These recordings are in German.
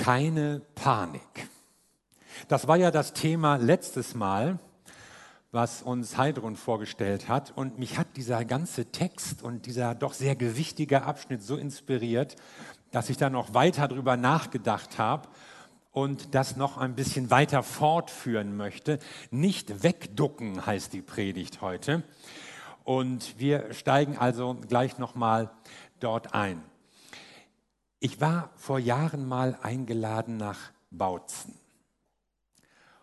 keine Panik. Das war ja das Thema letztes Mal, was uns Heidrun vorgestellt hat. Und mich hat dieser ganze Text und dieser doch sehr gewichtige Abschnitt so inspiriert, dass ich da noch weiter drüber nachgedacht habe und das noch ein bisschen weiter fortführen möchte. Nicht wegducken heißt die Predigt heute. Und wir steigen also gleich nochmal dort ein. Ich war vor Jahren mal eingeladen nach Bautzen.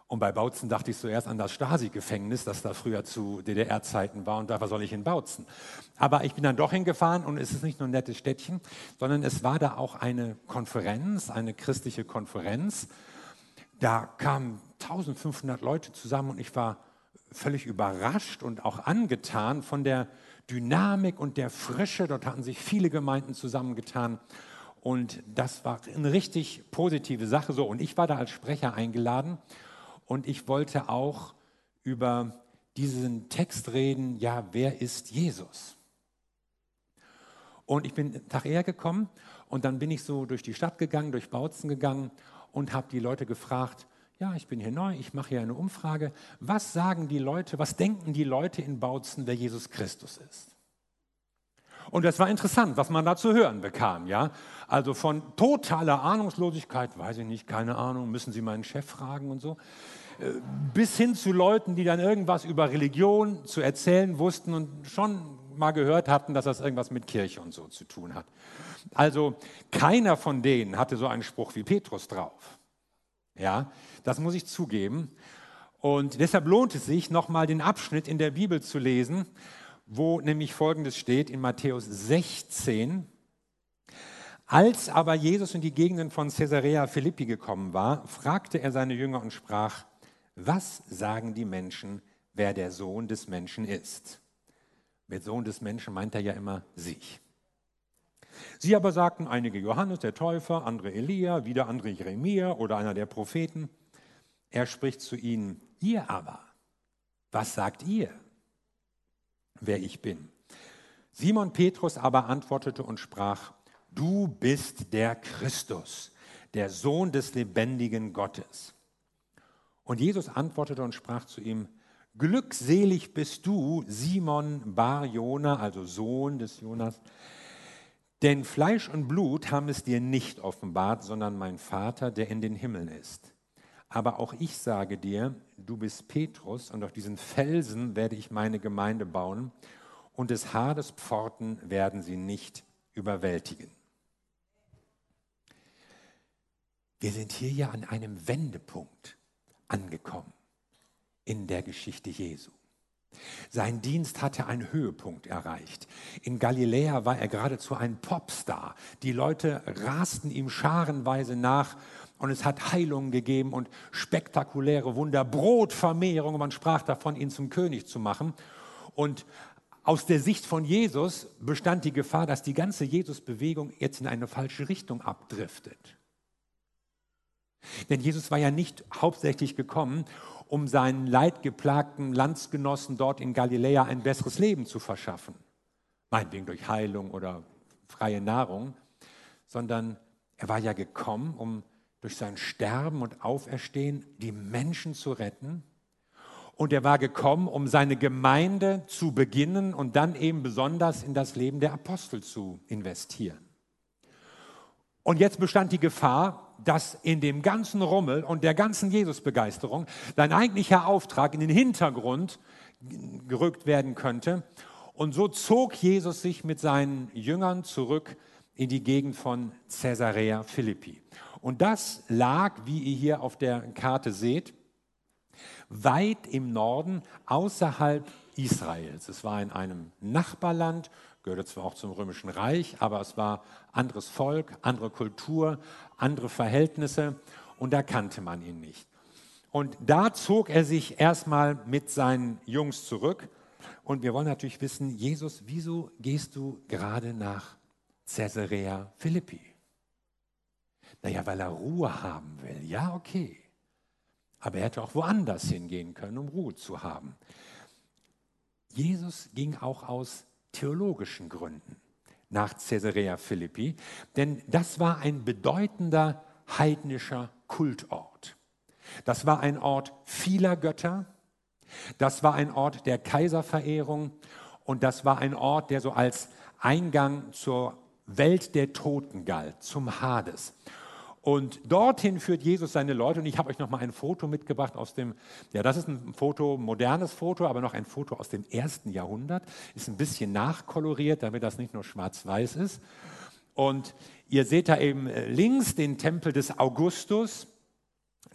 Und bei Bautzen dachte ich zuerst an das Stasi-Gefängnis, das da früher zu DDR-Zeiten war und da soll ich in Bautzen. Aber ich bin dann doch hingefahren und es ist nicht nur ein nettes Städtchen, sondern es war da auch eine Konferenz, eine christliche Konferenz. Da kamen 1500 Leute zusammen und ich war völlig überrascht und auch angetan von der Dynamik und der Frische. Dort hatten sich viele Gemeinden zusammengetan. Und das war eine richtig positive Sache. So, und ich war da als Sprecher eingeladen und ich wollte auch über diesen Text reden, ja, wer ist Jesus? Und ich bin einen Tag eher gekommen und dann bin ich so durch die Stadt gegangen, durch Bautzen gegangen und habe die Leute gefragt, ja, ich bin hier neu, ich mache hier eine Umfrage. Was sagen die Leute, was denken die Leute in Bautzen, wer Jesus Christus ist? Und das war interessant, was man da zu hören bekam, ja. Also von totaler Ahnungslosigkeit, weiß ich nicht, keine Ahnung, müssen Sie meinen Chef fragen und so, äh, bis hin zu Leuten, die dann irgendwas über Religion zu erzählen wussten und schon mal gehört hatten, dass das irgendwas mit Kirche und so zu tun hat. Also keiner von denen hatte so einen Spruch wie Petrus drauf. Ja, das muss ich zugeben. Und deshalb lohnt es sich, nochmal den Abschnitt in der Bibel zu lesen, wo nämlich Folgendes steht in Matthäus 16. Als aber Jesus in die Gegenden von Caesarea Philippi gekommen war, fragte er seine Jünger und sprach, was sagen die Menschen, wer der Sohn des Menschen ist? Mit Sohn des Menschen meint er ja immer sich. Sie aber sagten einige Johannes der Täufer, andere Elia, wieder andere Jeremia oder einer der Propheten. Er spricht zu ihnen, ihr aber, was sagt ihr, wer ich bin? Simon Petrus aber antwortete und sprach, du bist der Christus, der Sohn des lebendigen Gottes. Und Jesus antwortete und sprach zu ihm, Glückselig bist du, Simon Bar Jona, also Sohn des Jonas, denn Fleisch und Blut haben es dir nicht offenbart, sondern mein Vater, der in den Himmeln ist. Aber auch ich sage dir, du bist Petrus und auf diesen Felsen werde ich meine Gemeinde bauen und des Hades Pforten werden sie nicht überwältigen. Wir sind hier ja an einem Wendepunkt angekommen in der Geschichte Jesu. Sein Dienst hatte einen Höhepunkt erreicht. In Galiläa war er geradezu ein Popstar. Die Leute rasten ihm scharenweise nach und es hat Heilungen gegeben und spektakuläre Wunder, Brotvermehrung. Man sprach davon, ihn zum König zu machen. Und aus der Sicht von Jesus bestand die Gefahr, dass die ganze Jesus-Bewegung jetzt in eine falsche Richtung abdriftet. Denn Jesus war ja nicht hauptsächlich gekommen, um seinen leidgeplagten Landsgenossen dort in Galiläa ein besseres Leben zu verschaffen. Meinetwegen durch Heilung oder freie Nahrung, sondern er war ja gekommen, um durch sein Sterben und Auferstehen die Menschen zu retten. Und er war gekommen, um seine Gemeinde zu beginnen und dann eben besonders in das Leben der Apostel zu investieren. Und jetzt bestand die Gefahr, dass in dem ganzen Rummel und der ganzen Jesusbegeisterung dein eigentlicher Auftrag in den Hintergrund gerückt werden könnte. Und so zog Jesus sich mit seinen Jüngern zurück in die Gegend von Caesarea Philippi. Und das lag, wie ihr hier auf der Karte seht, weit im Norden außerhalb Israels. Es war in einem Nachbarland, gehörte zwar auch zum Römischen Reich, aber es war anderes Volk, andere Kultur, andere Verhältnisse und da kannte man ihn nicht. Und da zog er sich erstmal mit seinen Jungs zurück. Und wir wollen natürlich wissen, Jesus, wieso gehst du gerade nach Caesarea Philippi? Naja, weil er Ruhe haben will. Ja, okay. Aber er hätte auch woanders hingehen können, um Ruhe zu haben. Jesus ging auch aus theologischen Gründen nach Caesarea Philippi, denn das war ein bedeutender heidnischer Kultort. Das war ein Ort vieler Götter, das war ein Ort der Kaiserverehrung und das war ein Ort, der so als Eingang zur Welt der Toten galt, zum Hades. Und dorthin führt Jesus seine Leute. Und ich habe euch noch mal ein Foto mitgebracht aus dem, ja, das ist ein Foto, modernes Foto, aber noch ein Foto aus dem ersten Jahrhundert. Ist ein bisschen nachkoloriert, damit das nicht nur schwarz-weiß ist. Und ihr seht da eben äh, links den Tempel des Augustus,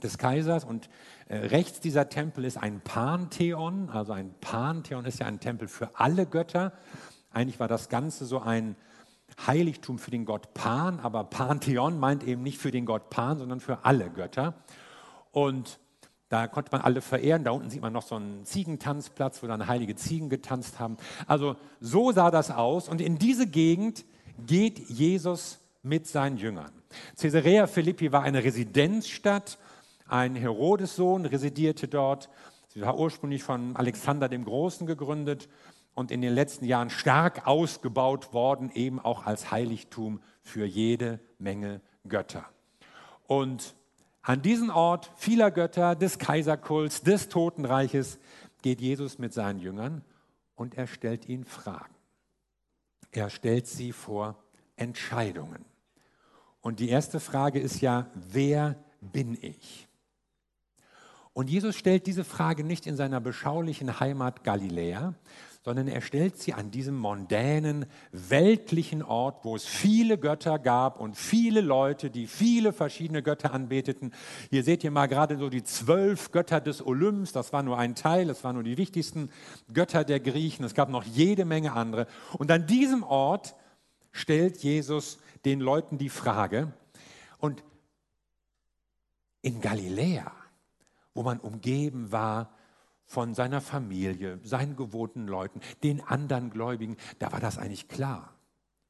des Kaisers. Und äh, rechts dieser Tempel ist ein Pantheon. Also ein Pantheon ist ja ein Tempel für alle Götter. Eigentlich war das Ganze so ein Heiligtum für den Gott Pan, aber Pantheon meint eben nicht für den Gott Pan, sondern für alle Götter. Und da konnte man alle verehren. Da unten sieht man noch so einen Ziegentanzplatz, wo dann heilige Ziegen getanzt haben. Also so sah das aus. Und in diese Gegend geht Jesus mit seinen Jüngern. Caesarea Philippi war eine Residenzstadt. Ein Herodes-Sohn residierte dort. Sie war ursprünglich von Alexander dem Großen gegründet und in den letzten Jahren stark ausgebaut worden, eben auch als Heiligtum für jede Menge Götter. Und an diesen Ort vieler Götter, des Kaiserkults, des Totenreiches, geht Jesus mit seinen Jüngern und er stellt ihnen Fragen. Er stellt sie vor Entscheidungen. Und die erste Frage ist ja, wer bin ich? Und Jesus stellt diese Frage nicht in seiner beschaulichen Heimat Galiläa, sondern er stellt sie an diesem mondänen, weltlichen Ort, wo es viele Götter gab und viele Leute, die viele verschiedene Götter anbeteten. Hier seht ihr mal gerade so die zwölf Götter des Olymps, das war nur ein Teil, das waren nur die wichtigsten Götter der Griechen, es gab noch jede Menge andere. Und an diesem Ort stellt Jesus den Leuten die Frage, und in Galiläa, wo man umgeben war von seiner Familie, seinen gewohnten Leuten, den anderen Gläubigen, da war das eigentlich klar.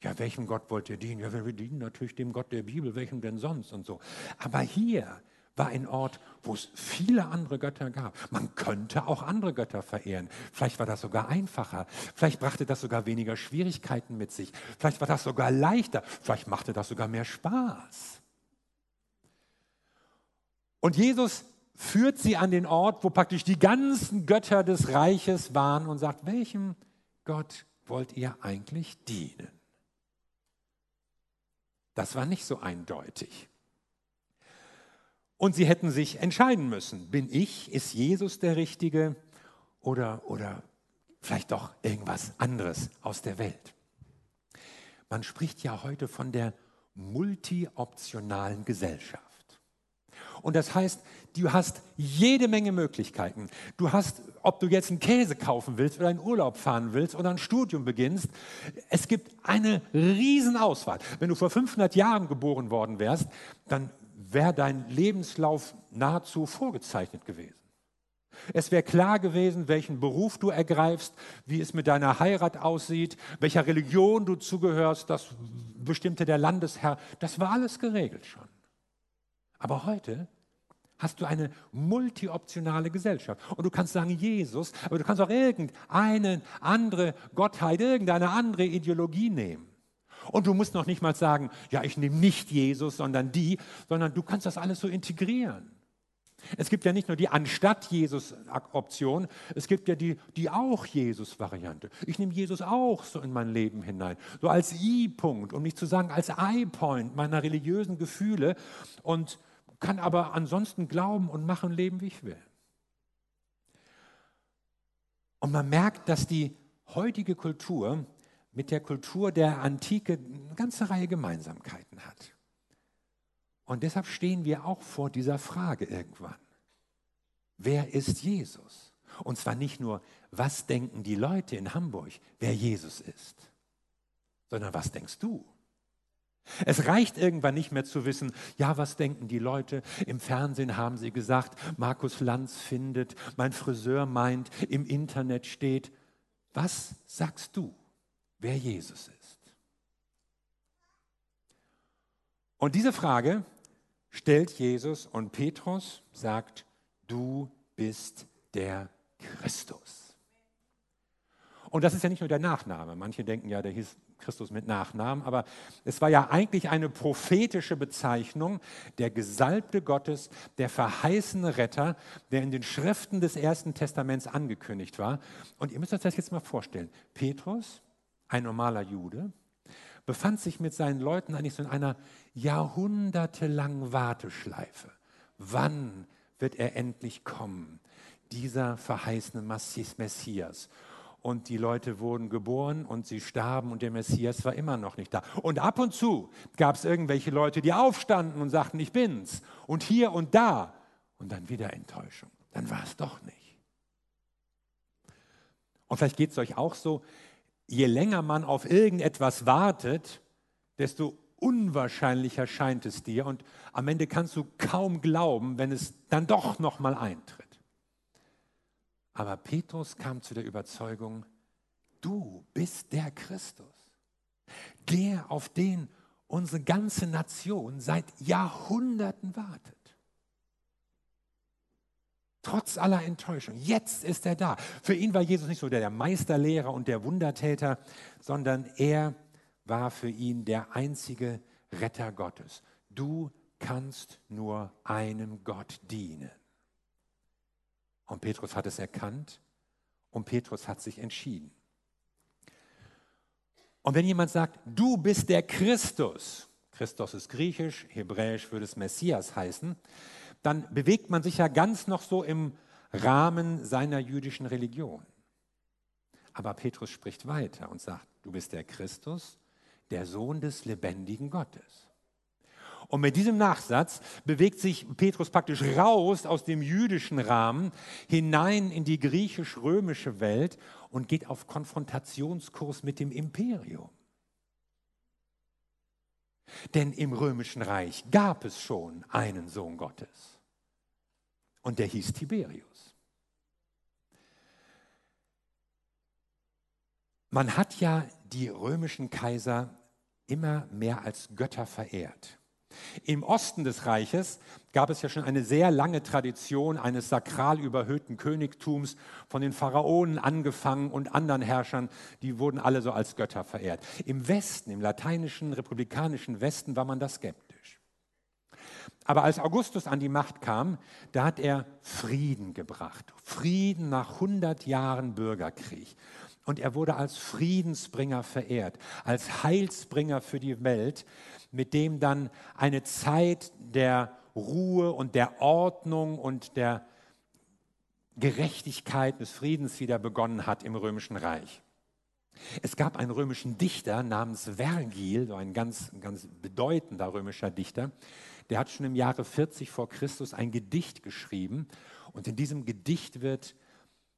Ja, welchem Gott wollt ihr dienen? Ja, wir dienen natürlich dem Gott der Bibel, welchem denn sonst und so. Aber hier war ein Ort, wo es viele andere Götter gab. Man könnte auch andere Götter verehren. Vielleicht war das sogar einfacher. Vielleicht brachte das sogar weniger Schwierigkeiten mit sich. Vielleicht war das sogar leichter. Vielleicht machte das sogar mehr Spaß. Und Jesus führt sie an den Ort, wo praktisch die ganzen Götter des Reiches waren und sagt, welchem Gott wollt ihr eigentlich dienen? Das war nicht so eindeutig. Und sie hätten sich entscheiden müssen, bin ich, ist Jesus der Richtige oder, oder vielleicht doch irgendwas anderes aus der Welt. Man spricht ja heute von der multioptionalen Gesellschaft. Und das heißt, du hast jede Menge Möglichkeiten. Du hast, ob du jetzt einen Käse kaufen willst oder einen Urlaub fahren willst oder ein Studium beginnst, es gibt eine Riesenauswahl. Wenn du vor 500 Jahren geboren worden wärst, dann wäre dein Lebenslauf nahezu vorgezeichnet gewesen. Es wäre klar gewesen, welchen Beruf du ergreifst, wie es mit deiner Heirat aussieht, welcher Religion du zugehörst, das bestimmte der Landesherr. Das war alles geregelt schon. Aber heute hast du eine multioptionale Gesellschaft. Und du kannst sagen Jesus, aber du kannst auch irgendeine andere Gottheit, irgendeine andere Ideologie nehmen. Und du musst noch nicht mal sagen, ja, ich nehme nicht Jesus, sondern die, sondern du kannst das alles so integrieren. Es gibt ja nicht nur die anstatt Jesus-Option, es gibt ja die, die auch Jesus-Variante. Ich nehme Jesus auch so in mein Leben hinein, so als I-Punkt, um nicht zu sagen als I-Point meiner religiösen Gefühle. Und kann aber ansonsten glauben und machen, leben, wie ich will. Und man merkt, dass die heutige Kultur mit der Kultur der Antike eine ganze Reihe Gemeinsamkeiten hat. Und deshalb stehen wir auch vor dieser Frage irgendwann. Wer ist Jesus? Und zwar nicht nur, was denken die Leute in Hamburg, wer Jesus ist, sondern was denkst du? Es reicht irgendwann nicht mehr zu wissen, ja, was denken die Leute? Im Fernsehen haben sie gesagt, Markus Lanz findet, mein Friseur meint, im Internet steht. Was sagst du, wer Jesus ist? Und diese Frage stellt Jesus und Petrus sagt, du bist der Christus. Und das ist ja nicht nur der Nachname. Manche denken ja, der hieß Christus mit Nachnamen, aber es war ja eigentlich eine prophetische Bezeichnung, der Gesalbte Gottes, der verheißene Retter, der in den Schriften des Ersten Testaments angekündigt war. Und ihr müsst euch das jetzt mal vorstellen. Petrus, ein normaler Jude, befand sich mit seinen Leuten eigentlich so in einer jahrhundertelangen Warteschleife. Wann wird er endlich kommen, dieser verheißene Messias? Und die Leute wurden geboren und sie starben und der Messias war immer noch nicht da. Und ab und zu gab es irgendwelche Leute, die aufstanden und sagten, ich bin's. Und hier und da. Und dann wieder Enttäuschung. Dann war es doch nicht. Und vielleicht geht es euch auch so, je länger man auf irgendetwas wartet, desto unwahrscheinlicher scheint es dir und am Ende kannst du kaum glauben, wenn es dann doch noch mal eintritt. Aber Petrus kam zu der Überzeugung, du bist der Christus, der, auf den unsere ganze Nation seit Jahrhunderten wartet. Trotz aller Enttäuschung. Jetzt ist er da. Für ihn war Jesus nicht so der Meisterlehrer und der Wundertäter, sondern er war für ihn der einzige Retter Gottes. Du kannst nur einem Gott dienen. Und Petrus hat es erkannt und Petrus hat sich entschieden. Und wenn jemand sagt, du bist der Christus, Christus ist griechisch, hebräisch würde es Messias heißen, dann bewegt man sich ja ganz noch so im Rahmen seiner jüdischen Religion. Aber Petrus spricht weiter und sagt, du bist der Christus, der Sohn des lebendigen Gottes. Und mit diesem Nachsatz bewegt sich Petrus praktisch raus aus dem jüdischen Rahmen hinein in die griechisch-römische Welt und geht auf Konfrontationskurs mit dem Imperium. Denn im römischen Reich gab es schon einen Sohn Gottes. Und der hieß Tiberius. Man hat ja die römischen Kaiser immer mehr als Götter verehrt. Im Osten des Reiches gab es ja schon eine sehr lange Tradition eines sakral überhöhten Königtums von den Pharaonen angefangen und anderen Herrschern, die wurden alle so als Götter verehrt. Im Westen, im lateinischen, republikanischen Westen war man da skeptisch. Aber als Augustus an die Macht kam, da hat er Frieden gebracht. Frieden nach 100 Jahren Bürgerkrieg. Und er wurde als Friedensbringer verehrt, als Heilsbringer für die Welt mit dem dann eine Zeit der Ruhe und der Ordnung und der Gerechtigkeit des Friedens wieder begonnen hat im römischen Reich. Es gab einen römischen Dichter namens Vergil, so ein ganz, ganz bedeutender römischer Dichter, der hat schon im Jahre 40 vor Christus ein Gedicht geschrieben und in diesem Gedicht wird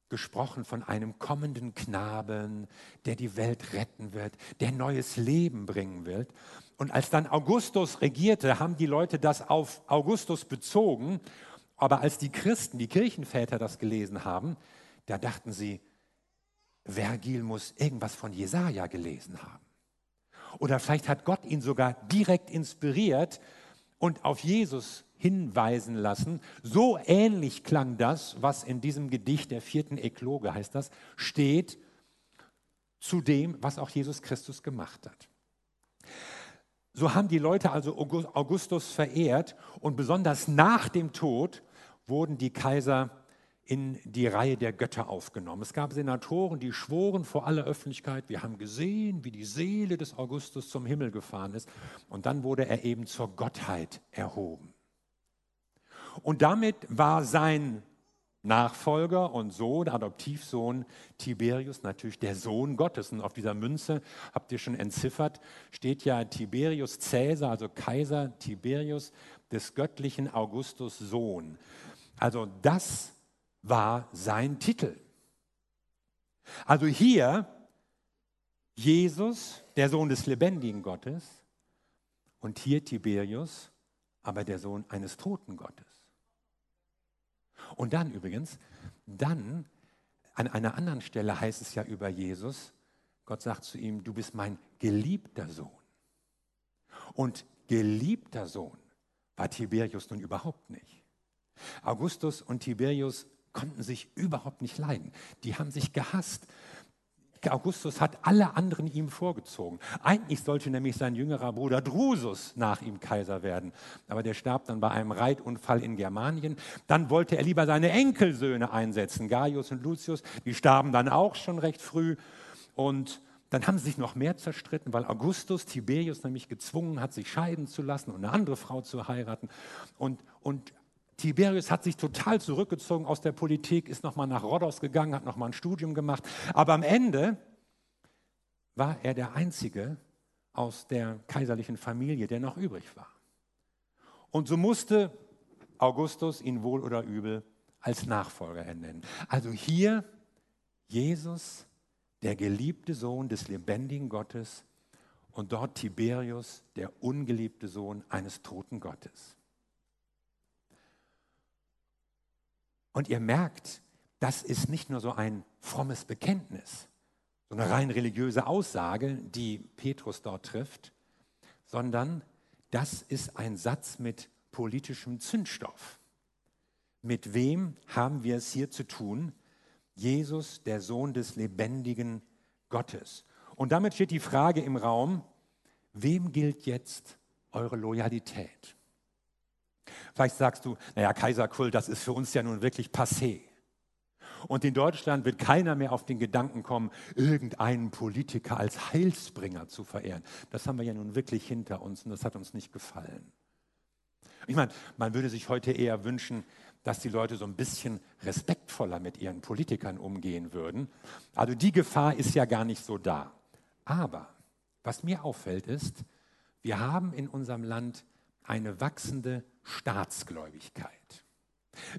gesprochen von einem kommenden Knaben, der die Welt retten wird, der neues Leben bringen wird. Und als dann Augustus regierte, haben die Leute das auf Augustus bezogen. Aber als die Christen, die Kirchenväter das gelesen haben, da dachten sie, Vergil muss irgendwas von Jesaja gelesen haben. Oder vielleicht hat Gott ihn sogar direkt inspiriert und auf Jesus hinweisen lassen. So ähnlich klang das, was in diesem Gedicht der vierten Ekloge heißt das, steht zu dem, was auch Jesus Christus gemacht hat. So haben die Leute also Augustus verehrt und besonders nach dem Tod wurden die Kaiser in die Reihe der Götter aufgenommen. Es gab Senatoren, die schworen vor aller Öffentlichkeit, wir haben gesehen, wie die Seele des Augustus zum Himmel gefahren ist. Und dann wurde er eben zur Gottheit erhoben. Und damit war sein Nachfolger und Sohn, Adoptivsohn Tiberius, natürlich der Sohn Gottes. Und auf dieser Münze, habt ihr schon entziffert, steht ja Tiberius Caesar, also Kaiser Tiberius des göttlichen Augustus Sohn. Also das war sein Titel. Also hier Jesus, der Sohn des lebendigen Gottes, und hier Tiberius, aber der Sohn eines toten Gottes. Und dann übrigens, dann an einer anderen Stelle heißt es ja über Jesus, Gott sagt zu ihm, du bist mein geliebter Sohn. Und geliebter Sohn war Tiberius nun überhaupt nicht. Augustus und Tiberius konnten sich überhaupt nicht leiden. Die haben sich gehasst. Augustus hat alle anderen ihm vorgezogen. Eigentlich sollte nämlich sein jüngerer Bruder Drusus nach ihm Kaiser werden. Aber der starb dann bei einem Reitunfall in Germanien. Dann wollte er lieber seine Enkelsöhne einsetzen, Gaius und Lucius. Die starben dann auch schon recht früh. Und dann haben sie sich noch mehr zerstritten, weil Augustus Tiberius nämlich gezwungen hat, sich scheiden zu lassen und eine andere Frau zu heiraten. Und, und Tiberius hat sich total zurückgezogen aus der Politik, ist nochmal nach Rhodos gegangen, hat nochmal ein Studium gemacht. Aber am Ende war er der Einzige aus der kaiserlichen Familie, der noch übrig war. Und so musste Augustus ihn wohl oder übel als Nachfolger ernennen. Also hier Jesus, der geliebte Sohn des lebendigen Gottes, und dort Tiberius, der ungeliebte Sohn eines toten Gottes. Und ihr merkt, das ist nicht nur so ein frommes Bekenntnis, so eine rein religiöse Aussage, die Petrus dort trifft, sondern das ist ein Satz mit politischem Zündstoff. Mit wem haben wir es hier zu tun? Jesus, der Sohn des lebendigen Gottes. Und damit steht die Frage im Raum, wem gilt jetzt eure Loyalität? Vielleicht sagst du, naja, Kaiserkult, das ist für uns ja nun wirklich passé. Und in Deutschland wird keiner mehr auf den Gedanken kommen, irgendeinen Politiker als Heilsbringer zu verehren. Das haben wir ja nun wirklich hinter uns und das hat uns nicht gefallen. Ich meine, man würde sich heute eher wünschen, dass die Leute so ein bisschen respektvoller mit ihren Politikern umgehen würden. Also die Gefahr ist ja gar nicht so da. Aber was mir auffällt ist, wir haben in unserem Land eine wachsende Staatsgläubigkeit.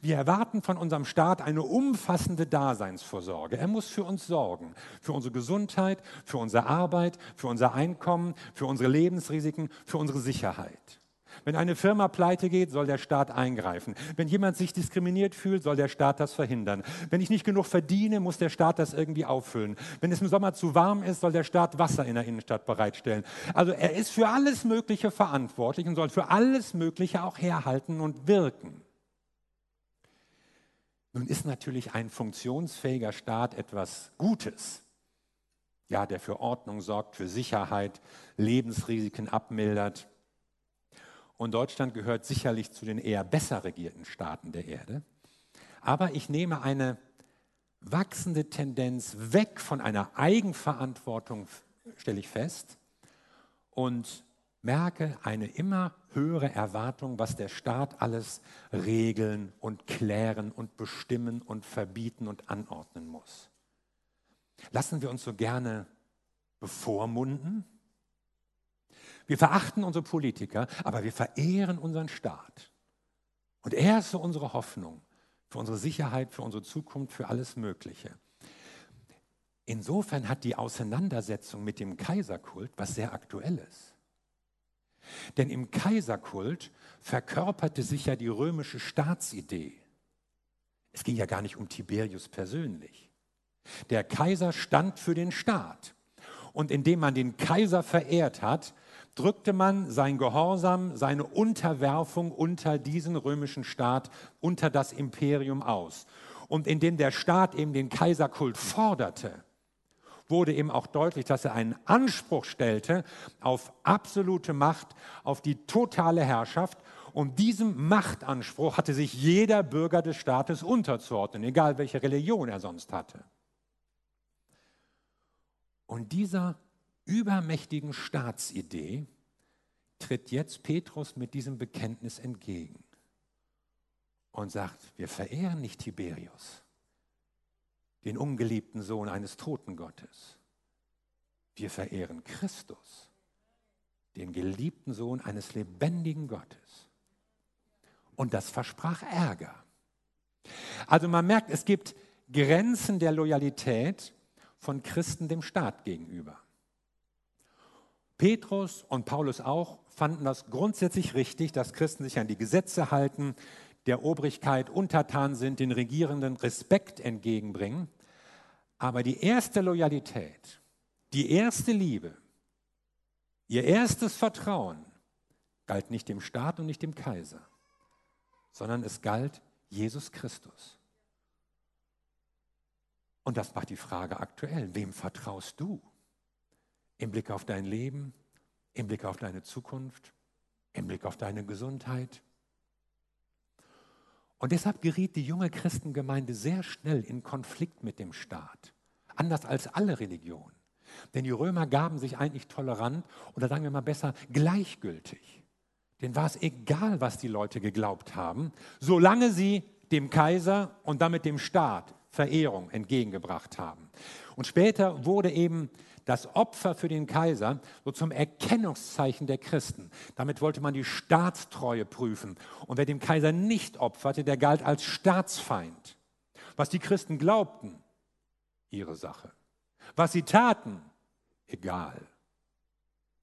Wir erwarten von unserem Staat eine umfassende Daseinsvorsorge. Er muss für uns sorgen, für unsere Gesundheit, für unsere Arbeit, für unser Einkommen, für unsere Lebensrisiken, für unsere Sicherheit. Wenn eine Firma pleite geht, soll der Staat eingreifen. Wenn jemand sich diskriminiert fühlt, soll der Staat das verhindern. Wenn ich nicht genug verdiene, muss der Staat das irgendwie auffüllen. Wenn es im Sommer zu warm ist, soll der Staat Wasser in der Innenstadt bereitstellen. Also er ist für alles Mögliche verantwortlich und soll für alles Mögliche auch herhalten und wirken. Nun ist natürlich ein funktionsfähiger Staat etwas Gutes. Ja, der für Ordnung sorgt, für Sicherheit, Lebensrisiken abmildert. Und Deutschland gehört sicherlich zu den eher besser regierten Staaten der Erde. Aber ich nehme eine wachsende Tendenz weg von einer Eigenverantwortung, stelle ich fest, und merke eine immer höhere Erwartung, was der Staat alles regeln und klären und bestimmen und verbieten und anordnen muss. Lassen wir uns so gerne bevormunden wir verachten unsere Politiker, aber wir verehren unseren Staat. Und er ist so unsere Hoffnung für unsere Sicherheit, für unsere Zukunft, für alles Mögliche. Insofern hat die Auseinandersetzung mit dem Kaiserkult was sehr Aktuelles. Denn im Kaiserkult verkörperte sich ja die römische Staatsidee. Es ging ja gar nicht um Tiberius persönlich. Der Kaiser stand für den Staat. Und indem man den Kaiser verehrt hat, drückte man sein Gehorsam, seine Unterwerfung unter diesen römischen Staat, unter das Imperium aus. Und indem der Staat eben den Kaiserkult forderte, wurde eben auch deutlich, dass er einen Anspruch stellte auf absolute Macht, auf die totale Herrschaft. Und diesem Machtanspruch hatte sich jeder Bürger des Staates unterzuordnen, egal welche Religion er sonst hatte. Und dieser übermächtigen Staatsidee tritt jetzt Petrus mit diesem Bekenntnis entgegen und sagt, wir verehren nicht Tiberius, den ungeliebten Sohn eines toten Gottes. Wir verehren Christus, den geliebten Sohn eines lebendigen Gottes. Und das versprach Ärger. Also man merkt, es gibt Grenzen der Loyalität von Christen dem Staat gegenüber. Petrus und Paulus auch fanden das grundsätzlich richtig, dass Christen sich an die Gesetze halten, der Obrigkeit untertan sind, den Regierenden Respekt entgegenbringen. Aber die erste Loyalität, die erste Liebe, ihr erstes Vertrauen galt nicht dem Staat und nicht dem Kaiser, sondern es galt Jesus Christus. Und das macht die Frage aktuell. Wem vertraust du? Im Blick auf dein Leben, im Blick auf deine Zukunft, im Blick auf deine Gesundheit. Und deshalb geriet die junge Christengemeinde sehr schnell in Konflikt mit dem Staat, anders als alle Religionen. Denn die Römer gaben sich eigentlich tolerant oder sagen wir mal besser gleichgültig. Denn war es egal, was die Leute geglaubt haben, solange sie dem Kaiser und damit dem Staat Verehrung entgegengebracht haben. Und später wurde eben das Opfer für den Kaiser so zum Erkennungszeichen der Christen. Damit wollte man die Staatstreue prüfen. Und wer dem Kaiser nicht opferte, der galt als Staatsfeind. Was die Christen glaubten, ihre Sache. Was sie taten, egal.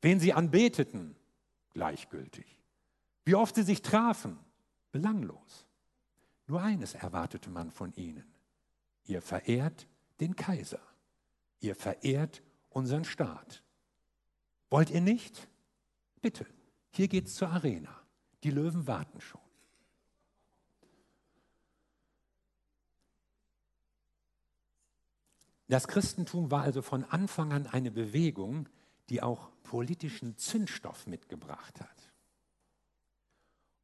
Wen sie anbeteten, gleichgültig. Wie oft sie sich trafen, belanglos. Nur eines erwartete man von ihnen. Ihr verehrt den Kaiser. Ihr verehrt unseren Staat. Wollt ihr nicht? Bitte, hier geht's zur Arena. Die Löwen warten schon. Das Christentum war also von Anfang an eine Bewegung, die auch politischen Zündstoff mitgebracht hat.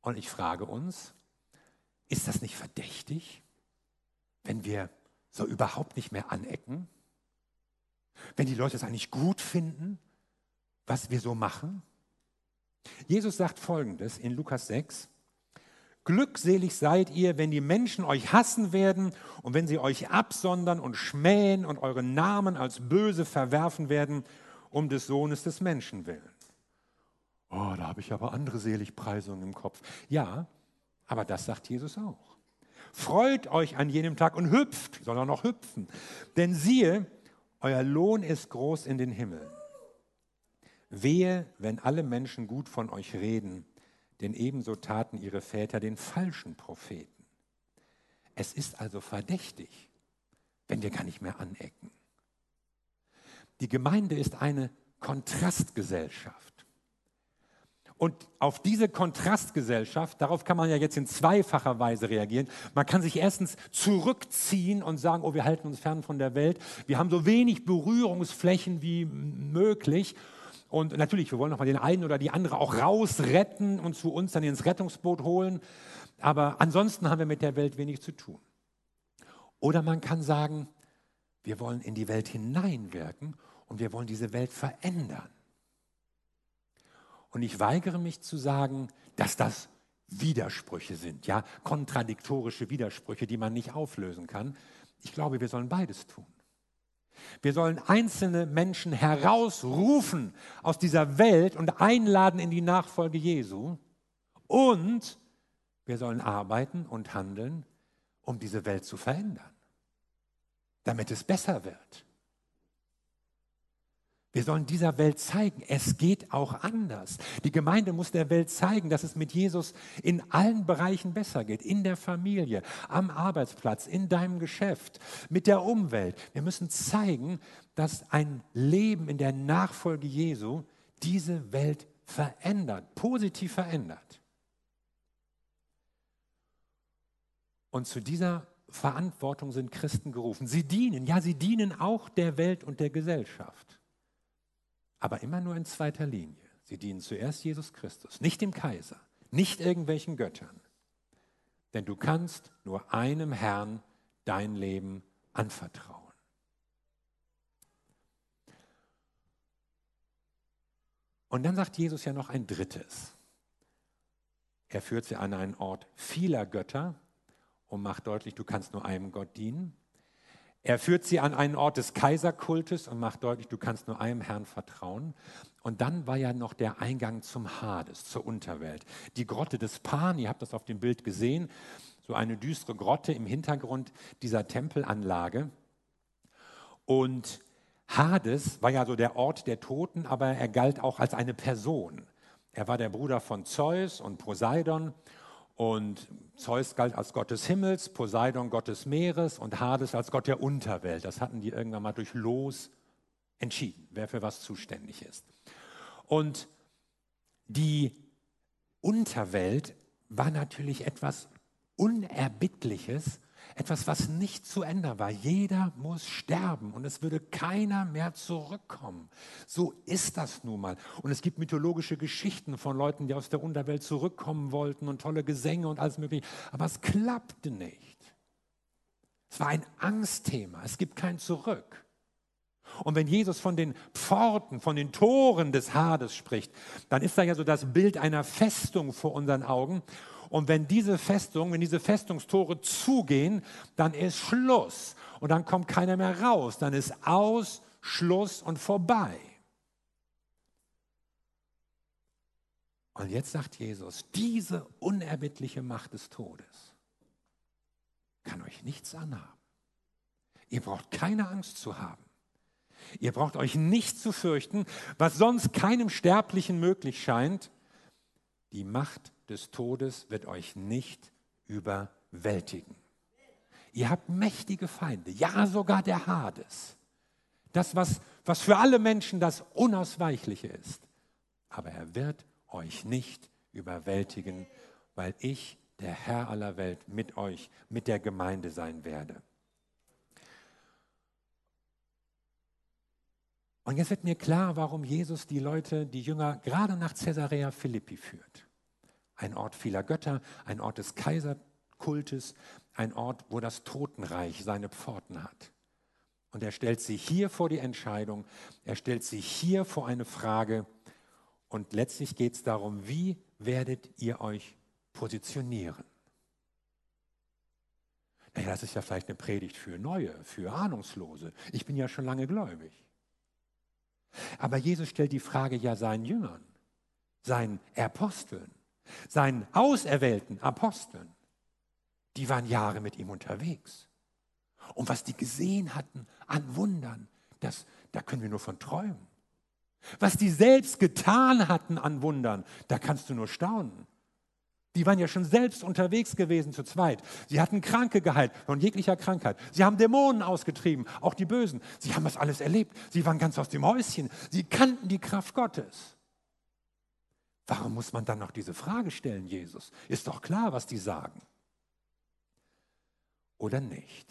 Und ich frage uns, ist das nicht verdächtig, wenn wir so überhaupt nicht mehr anecken? Wenn die Leute es eigentlich gut finden, was wir so machen? Jesus sagt folgendes in Lukas 6. Glückselig seid ihr, wenn die Menschen euch hassen werden und wenn sie euch absondern und schmähen und euren Namen als böse verwerfen werden, um des Sohnes des Menschen willen. Oh, da habe ich aber andere Seligpreisungen im Kopf. Ja, aber das sagt Jesus auch. Freut euch an jenem Tag und hüpft, soll er noch hüpfen. Denn siehe, euer Lohn ist groß in den Himmeln. Wehe, wenn alle Menschen gut von euch reden, denn ebenso taten ihre Väter den falschen Propheten. Es ist also verdächtig, wenn wir gar nicht mehr anecken. Die Gemeinde ist eine Kontrastgesellschaft. Und auf diese Kontrastgesellschaft, darauf kann man ja jetzt in zweifacher Weise reagieren. Man kann sich erstens zurückziehen und sagen, oh, wir halten uns fern von der Welt. Wir haben so wenig Berührungsflächen wie möglich. Und natürlich, wir wollen noch mal den einen oder die andere auch rausretten und zu uns dann ins Rettungsboot holen. Aber ansonsten haben wir mit der Welt wenig zu tun. Oder man kann sagen, wir wollen in die Welt hineinwirken und wir wollen diese Welt verändern. Und ich weigere mich zu sagen, dass das Widersprüche sind, ja, kontradiktorische Widersprüche, die man nicht auflösen kann. Ich glaube, wir sollen beides tun. Wir sollen einzelne Menschen herausrufen aus dieser Welt und einladen in die Nachfolge Jesu. Und wir sollen arbeiten und handeln, um diese Welt zu verändern, damit es besser wird. Wir sollen dieser Welt zeigen, es geht auch anders. Die Gemeinde muss der Welt zeigen, dass es mit Jesus in allen Bereichen besser geht. In der Familie, am Arbeitsplatz, in deinem Geschäft, mit der Umwelt. Wir müssen zeigen, dass ein Leben in der Nachfolge Jesu diese Welt verändert, positiv verändert. Und zu dieser Verantwortung sind Christen gerufen. Sie dienen, ja, sie dienen auch der Welt und der Gesellschaft aber immer nur in zweiter Linie. Sie dienen zuerst Jesus Christus, nicht dem Kaiser, nicht irgendwelchen Göttern. Denn du kannst nur einem Herrn dein Leben anvertrauen. Und dann sagt Jesus ja noch ein drittes. Er führt sie an einen Ort vieler Götter und macht deutlich, du kannst nur einem Gott dienen. Er führt sie an einen Ort des Kaiserkultes und macht deutlich, du kannst nur einem Herrn vertrauen. Und dann war ja noch der Eingang zum Hades, zur Unterwelt. Die Grotte des Pan, ihr habt das auf dem Bild gesehen, so eine düstere Grotte im Hintergrund dieser Tempelanlage. Und Hades war ja so der Ort der Toten, aber er galt auch als eine Person. Er war der Bruder von Zeus und Poseidon und Zeus galt als Gott des Himmels, Poseidon Gott des Meeres und Hades als Gott der Unterwelt. Das hatten die irgendwann mal durch Los entschieden, wer für was zuständig ist. Und die Unterwelt war natürlich etwas Unerbittliches, Etwas, was nicht zu ändern war. Jeder muss sterben und es würde keiner mehr zurückkommen. So ist das nun mal. Und es gibt mythologische Geschichten von Leuten, die aus der Unterwelt zurückkommen wollten und tolle Gesänge und alles Mögliche. Aber es klappte nicht. Es war ein Angstthema. Es gibt kein Zurück. Und wenn Jesus von den Pforten, von den Toren des Hades spricht, dann ist da ja so das Bild einer Festung vor unseren Augen. Und wenn diese Festung, wenn diese Festungstore zugehen, dann ist Schluss. Und dann kommt keiner mehr raus. Dann ist aus, Schluss und vorbei. Und jetzt sagt Jesus, diese unerbittliche Macht des Todes kann euch nichts anhaben. Ihr braucht keine Angst zu haben. Ihr braucht euch nicht zu fürchten, was sonst keinem Sterblichen möglich scheint. Die Macht des Todes wird euch nicht überwältigen. Ihr habt mächtige Feinde, ja sogar der Hades. Das, was, was für alle Menschen das Unausweichliche ist. Aber er wird euch nicht überwältigen, weil ich, der Herr aller Welt, mit euch, mit der Gemeinde sein werde. Und jetzt wird mir klar, warum Jesus die Leute, die Jünger, gerade nach Caesarea Philippi führt. Ein Ort vieler Götter, ein Ort des Kaiserkultes, ein Ort, wo das Totenreich seine Pforten hat. Und er stellt sie hier vor die Entscheidung, er stellt sie hier vor eine Frage. Und letztlich geht es darum, wie werdet ihr euch positionieren? Naja, das ist ja vielleicht eine Predigt für Neue, für Ahnungslose. Ich bin ja schon lange gläubig. Aber Jesus stellt die Frage ja seinen Jüngern, seinen Aposteln, seinen auserwählten Aposteln. Die waren Jahre mit ihm unterwegs. Und was die gesehen hatten an Wundern, das, da können wir nur von träumen. Was die selbst getan hatten an Wundern, da kannst du nur staunen. Die waren ja schon selbst unterwegs gewesen zu zweit. Sie hatten Kranke geheilt von jeglicher Krankheit. Sie haben Dämonen ausgetrieben, auch die Bösen. Sie haben das alles erlebt. Sie waren ganz aus dem Häuschen. Sie kannten die Kraft Gottes. Warum muss man dann noch diese Frage stellen, Jesus? Ist doch klar, was die sagen. Oder nicht?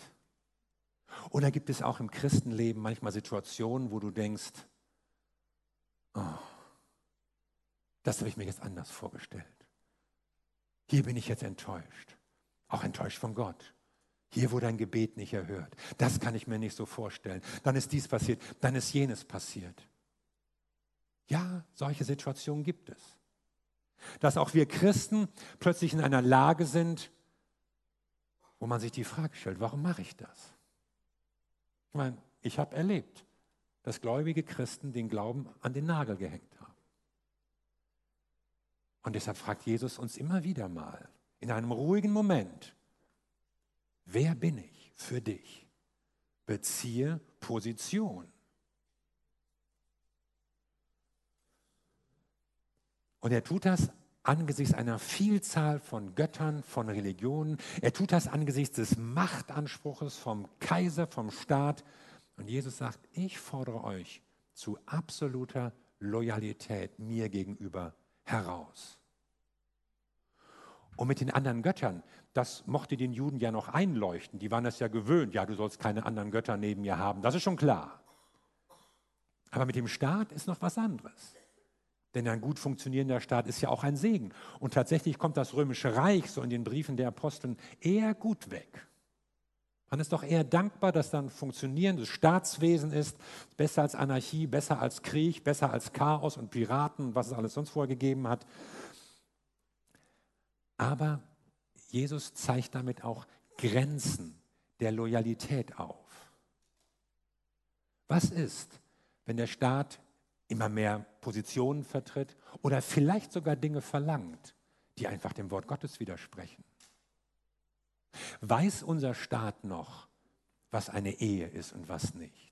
Oder gibt es auch im Christenleben manchmal Situationen, wo du denkst, oh, das habe ich mir jetzt anders vorgestellt. Hier bin ich jetzt enttäuscht. Auch enttäuscht von Gott. Hier wurde ein Gebet nicht erhört. Das kann ich mir nicht so vorstellen. Dann ist dies passiert, dann ist jenes passiert. Ja, solche Situationen gibt es. Dass auch wir Christen plötzlich in einer Lage sind, wo man sich die Frage stellt, warum mache ich das? Ich meine, ich habe erlebt, dass gläubige Christen den Glauben an den Nagel gehängt haben. Und deshalb fragt Jesus uns immer wieder mal, in einem ruhigen Moment, wer bin ich für dich? Beziehe Position. Und er tut das angesichts einer Vielzahl von Göttern, von Religionen. Er tut das angesichts des Machtanspruches vom Kaiser, vom Staat. Und Jesus sagt, ich fordere euch zu absoluter Loyalität mir gegenüber heraus. Und mit den anderen Göttern, das mochte den Juden ja noch einleuchten. Die waren es ja gewöhnt. Ja, du sollst keine anderen Götter neben mir haben. Das ist schon klar. Aber mit dem Staat ist noch was anderes. Denn ein gut funktionierender Staat ist ja auch ein Segen. Und tatsächlich kommt das römische Reich so in den Briefen der Aposteln eher gut weg. Man ist doch eher dankbar, dass da ein funktionierendes Staatswesen ist, besser als Anarchie, besser als Krieg, besser als Chaos und Piraten, was es alles sonst vorher gegeben hat. Aber Jesus zeigt damit auch Grenzen der Loyalität auf. Was ist, wenn der Staat immer mehr Positionen vertritt oder vielleicht sogar Dinge verlangt, die einfach dem Wort Gottes widersprechen? Weiß unser Staat noch, was eine Ehe ist und was nicht?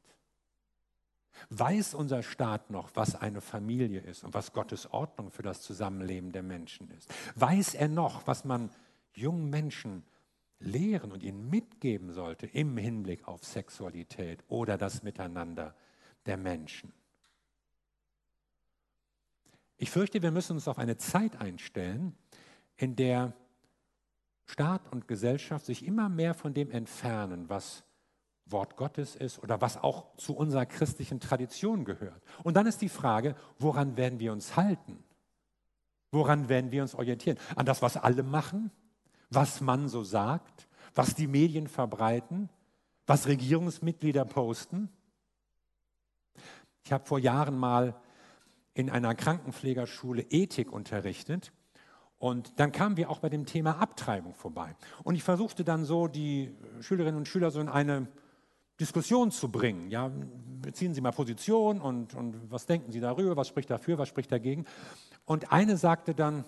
Weiß unser Staat noch, was eine Familie ist und was Gottes Ordnung für das Zusammenleben der Menschen ist? Weiß er noch, was man jungen Menschen lehren und ihnen mitgeben sollte im Hinblick auf Sexualität oder das Miteinander der Menschen? Ich fürchte, wir müssen uns auf eine Zeit einstellen, in der Staat und Gesellschaft sich immer mehr von dem entfernen, was Wort Gottes ist oder was auch zu unserer christlichen Tradition gehört. Und dann ist die Frage, woran werden wir uns halten? Woran werden wir uns orientieren? An das, was alle machen? Was man so sagt? Was die Medien verbreiten? Was Regierungsmitglieder posten? Ich habe vor Jahren mal in einer Krankenpflegerschule Ethik unterrichtet und dann kamen wir auch bei dem Thema Abtreibung vorbei. Und ich versuchte dann so die Schülerinnen und Schüler so in eine Diskussion zu bringen. Ja, beziehen Sie mal Position und, und was denken Sie darüber, was spricht dafür, was spricht dagegen. Und eine sagte dann,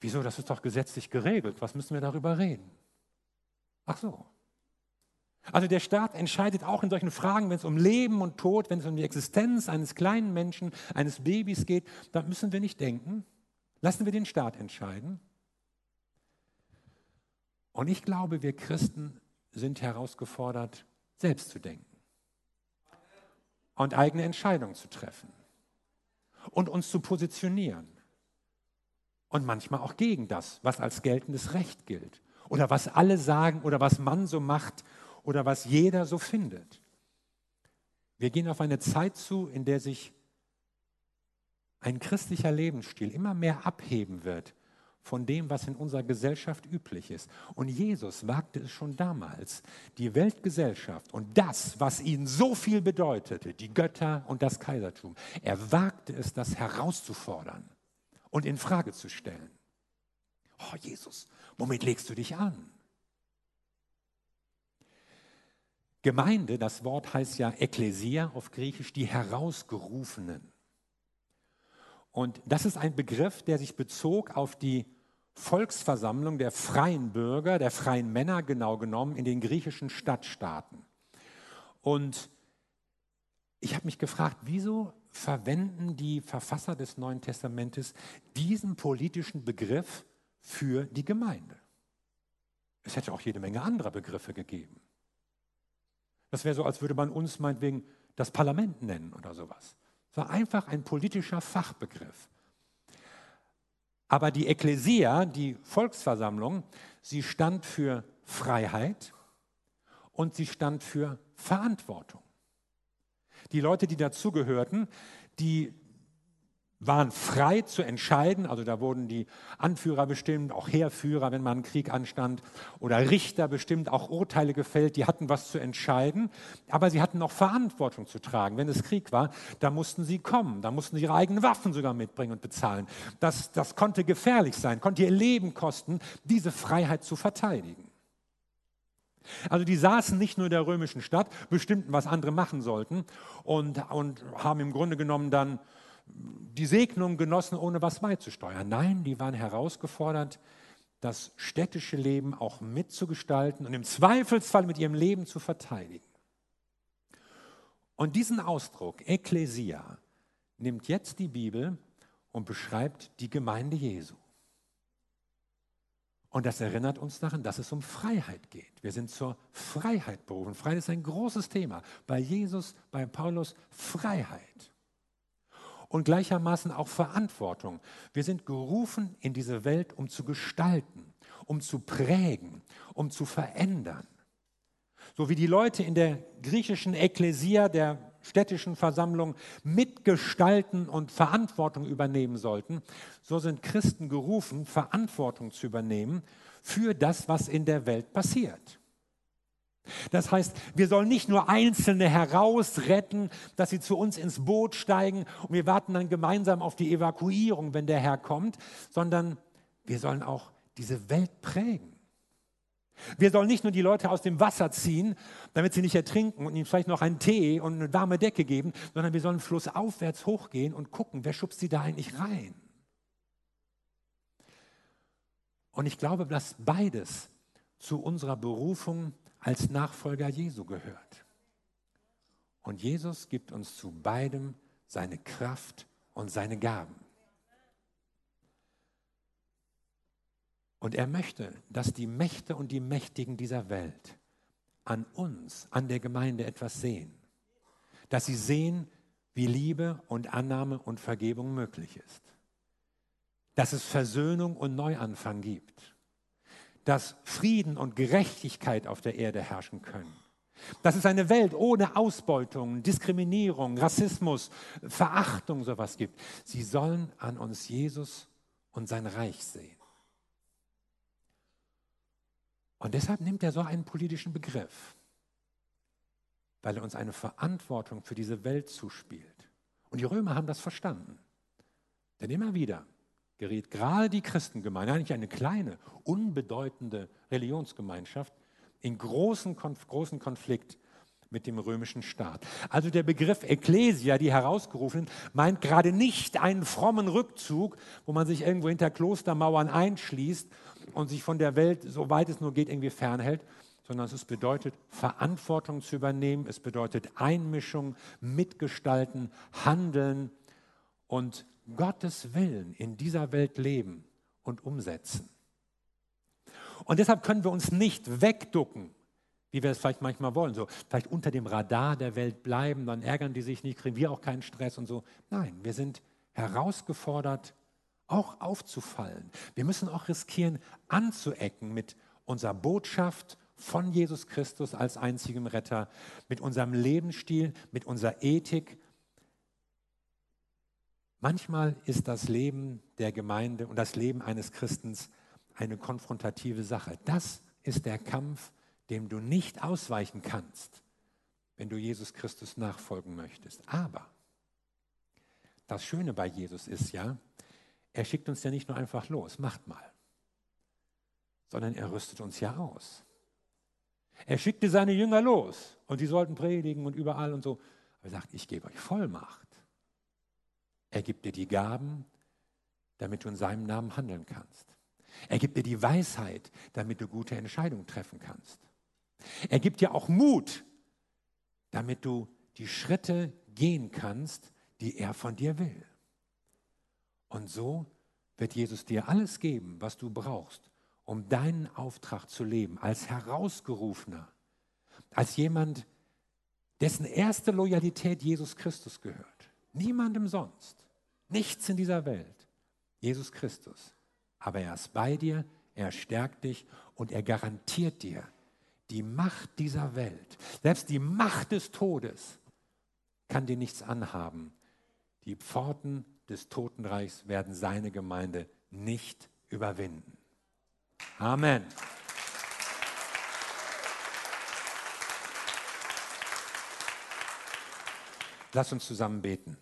wieso, das ist doch gesetzlich geregelt, was müssen wir darüber reden? Ach so. Also der Staat entscheidet auch in solchen Fragen, wenn es um Leben und Tod, wenn es um die Existenz eines kleinen Menschen, eines Babys geht, da müssen wir nicht denken. Lassen wir den Staat entscheiden. Und ich glaube, wir Christen sind herausgefordert, selbst zu denken und eigene Entscheidungen zu treffen und uns zu positionieren. Und manchmal auch gegen das, was als geltendes Recht gilt oder was alle sagen oder was man so macht oder was jeder so findet. Wir gehen auf eine Zeit zu, in der sich ein christlicher Lebensstil immer mehr abheben wird von dem, was in unserer Gesellschaft üblich ist. Und Jesus wagte es schon damals, die Weltgesellschaft und das, was ihn so viel bedeutete, die Götter und das Kaisertum, er wagte es, das herauszufordern und in Frage zu stellen. Oh Jesus, womit legst du dich an? Gemeinde, das Wort heißt ja Ekklesia auf Griechisch, die Herausgerufenen. Und das ist ein Begriff, der sich bezog auf die Volksversammlung der freien Bürger, der freien Männer genau genommen, in den griechischen Stadtstaaten. Und ich habe mich gefragt, wieso verwenden die Verfasser des Neuen Testamentes diesen politischen Begriff für die Gemeinde? Es hätte auch jede Menge anderer Begriffe gegeben. Das wäre so, als würde man uns meinetwegen das Parlament nennen oder sowas. Es war einfach ein politischer Fachbegriff. Aber die Ekklesia, die Volksversammlung, sie stand für Freiheit und sie stand für Verantwortung. Die Leute, die dazugehörten, die waren frei zu entscheiden. Also da wurden die Anführer bestimmt, auch Heerführer, wenn mal ein Krieg anstand, oder Richter bestimmt, auch Urteile gefällt. Die hatten was zu entscheiden, aber sie hatten auch Verantwortung zu tragen. Wenn es Krieg war, da mussten sie kommen, da mussten sie ihre eigenen Waffen sogar mitbringen und bezahlen. Das, das konnte gefährlich sein, konnte ihr Leben kosten, diese Freiheit zu verteidigen. Also die saßen nicht nur in der römischen Stadt, bestimmten, was andere machen sollten und, und haben im Grunde genommen dann die Segnung genossen, ohne was beizusteuern. Nein, die waren herausgefordert, das städtische Leben auch mitzugestalten und im Zweifelsfall mit ihrem Leben zu verteidigen. Und diesen Ausdruck, Ekklesia, nimmt jetzt die Bibel und beschreibt die Gemeinde Jesu. Und das erinnert uns daran, dass es um Freiheit geht. Wir sind zur Freiheit berufen. Freiheit ist ein großes Thema. Bei Jesus, bei Paulus Freiheit und gleichermaßen auch Verantwortung. Wir sind gerufen in diese Welt, um zu gestalten, um zu prägen, um zu verändern. So wie die Leute in der griechischen Ekklesia, der städtischen Versammlung, mitgestalten und Verantwortung übernehmen sollten, so sind Christen gerufen, Verantwortung zu übernehmen für das, was in der Welt passiert. Das heißt, wir sollen nicht nur Einzelne herausretten, dass sie zu uns ins Boot steigen und wir warten dann gemeinsam auf die Evakuierung, wenn der Herr kommt, sondern wir sollen auch diese Welt prägen. Wir sollen nicht nur die Leute aus dem Wasser ziehen, damit sie nicht ertrinken und ihnen vielleicht noch einen Tee und eine warme Decke geben, sondern wir sollen flussaufwärts hochgehen und gucken, wer schubst sie da eigentlich rein. Und ich glaube, dass beides zu unserer Berufung als Nachfolger Jesu gehört. Und Jesus gibt uns zu beidem seine Kraft und seine Gaben. Und er möchte, dass die Mächte und die Mächtigen dieser Welt an uns, an der Gemeinde etwas sehen. Dass sie sehen, wie Liebe und Annahme und Vergebung möglich ist. Dass es Versöhnung und Neuanfang gibt dass Frieden und Gerechtigkeit auf der Erde herrschen können. Dass es eine Welt ohne Ausbeutung, Diskriminierung, Rassismus, Verachtung sowas gibt. Sie sollen an uns Jesus und sein Reich sehen. Und deshalb nimmt er so einen politischen Begriff, weil er uns eine Verantwortung für diese Welt zuspielt. Und die Römer haben das verstanden. Denn immer wieder geriet gerade die Christengemeinde, eigentlich eine kleine, unbedeutende Religionsgemeinschaft, in großen, großen Konflikt mit dem römischen Staat. Also der Begriff Ecclesia, die herausgerufenen, meint gerade nicht einen frommen Rückzug, wo man sich irgendwo hinter Klostermauern einschließt und sich von der Welt, soweit es nur geht, irgendwie fernhält, sondern es bedeutet, Verantwortung zu übernehmen, es bedeutet Einmischung, Mitgestalten, Handeln und Gottes Willen in dieser Welt leben und umsetzen. Und deshalb können wir uns nicht wegducken, wie wir es vielleicht manchmal wollen, so vielleicht unter dem Radar der Welt bleiben, dann ärgern die sich nicht, kriegen wir auch keinen Stress und so. Nein, wir sind herausgefordert, auch aufzufallen. Wir müssen auch riskieren, anzuecken mit unserer Botschaft von Jesus Christus als einzigem Retter, mit unserem Lebensstil, mit unserer Ethik. Manchmal ist das Leben der Gemeinde und das Leben eines Christens eine konfrontative Sache. Das ist der Kampf, dem du nicht ausweichen kannst, wenn du Jesus Christus nachfolgen möchtest. Aber das Schöne bei Jesus ist ja, er schickt uns ja nicht nur einfach los, macht mal, sondern er rüstet uns ja aus. Er schickte seine Jünger los und sie sollten predigen und überall und so. Aber er sagt, ich gebe euch Vollmacht. Er gibt dir die Gaben, damit du in seinem Namen handeln kannst. Er gibt dir die Weisheit, damit du gute Entscheidungen treffen kannst. Er gibt dir auch Mut, damit du die Schritte gehen kannst, die er von dir will. Und so wird Jesus dir alles geben, was du brauchst, um deinen Auftrag zu leben, als Herausgerufener, als jemand, dessen erste Loyalität Jesus Christus gehört. Niemandem sonst, nichts in dieser Welt. Jesus Christus aber er ist bei dir, er stärkt dich und er garantiert dir die Macht dieser Welt. Selbst die Macht des Todes kann dir nichts anhaben. Die Pforten des Totenreichs werden seine Gemeinde nicht überwinden. Amen. Lass uns zusammen beten.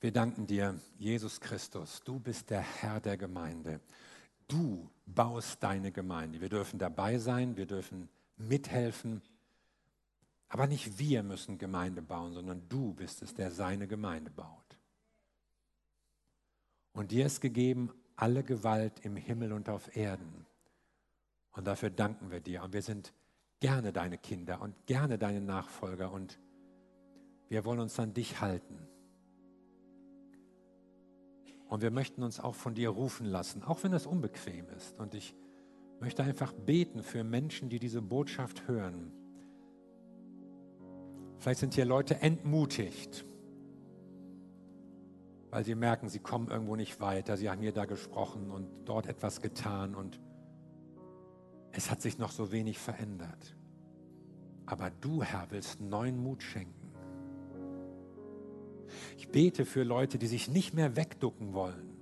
Wir danken dir, Jesus Christus. Du bist der Herr der Gemeinde. Du baust deine Gemeinde. Wir dürfen dabei sein, wir dürfen mithelfen. Aber nicht wir müssen Gemeinde bauen, sondern du bist es, der seine Gemeinde baut. Und dir ist gegeben alle Gewalt im Himmel und auf Erden. Und dafür danken wir dir. Und wir sind gerne deine Kinder und gerne deine Nachfolger. Und wir wollen uns an dich halten. Und wir möchten uns auch von dir rufen lassen, auch wenn das unbequem ist. Und ich möchte einfach beten für Menschen, die diese Botschaft hören. Vielleicht sind hier Leute entmutigt, weil sie merken, sie kommen irgendwo nicht weiter. Sie haben hier da gesprochen und dort etwas getan und es hat sich noch so wenig verändert. Aber du, Herr, willst neuen Mut schenken. Ich bete für Leute, die sich nicht mehr wegducken wollen,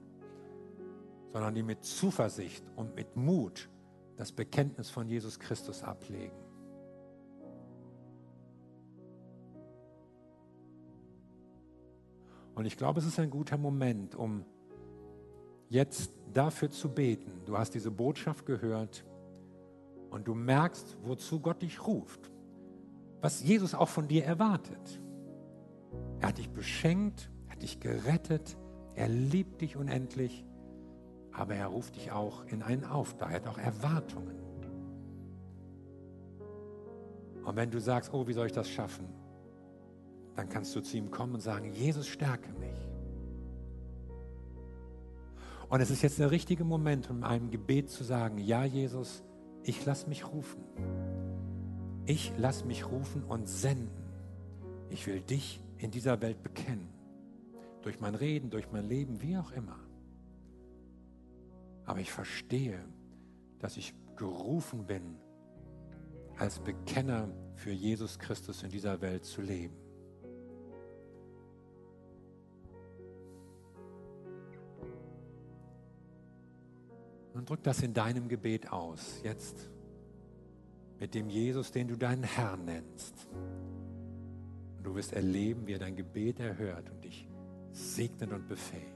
sondern die mit Zuversicht und mit Mut das Bekenntnis von Jesus Christus ablegen. Und ich glaube, es ist ein guter Moment, um jetzt dafür zu beten. Du hast diese Botschaft gehört und du merkst, wozu Gott dich ruft, was Jesus auch von dir erwartet. Er hat dich beschenkt, er hat dich gerettet, er liebt dich unendlich, aber er ruft dich auch in einen Auftrag, er hat auch Erwartungen. Und wenn du sagst, oh, wie soll ich das schaffen? Dann kannst du zu ihm kommen und sagen, Jesus, stärke mich. Und es ist jetzt der richtige Moment, um einem Gebet zu sagen, ja, Jesus, ich lass mich rufen. Ich lass mich rufen und senden. Ich will dich in dieser Welt bekennen. Durch mein Reden, durch mein Leben, wie auch immer. Aber ich verstehe, dass ich gerufen bin, als Bekenner für Jesus Christus in dieser Welt zu leben. Und drück das in deinem Gebet aus, jetzt mit dem Jesus, den du deinen Herrn nennst. Und du wirst erleben, wie er dein Gebet erhört und dich segnet und befähigt.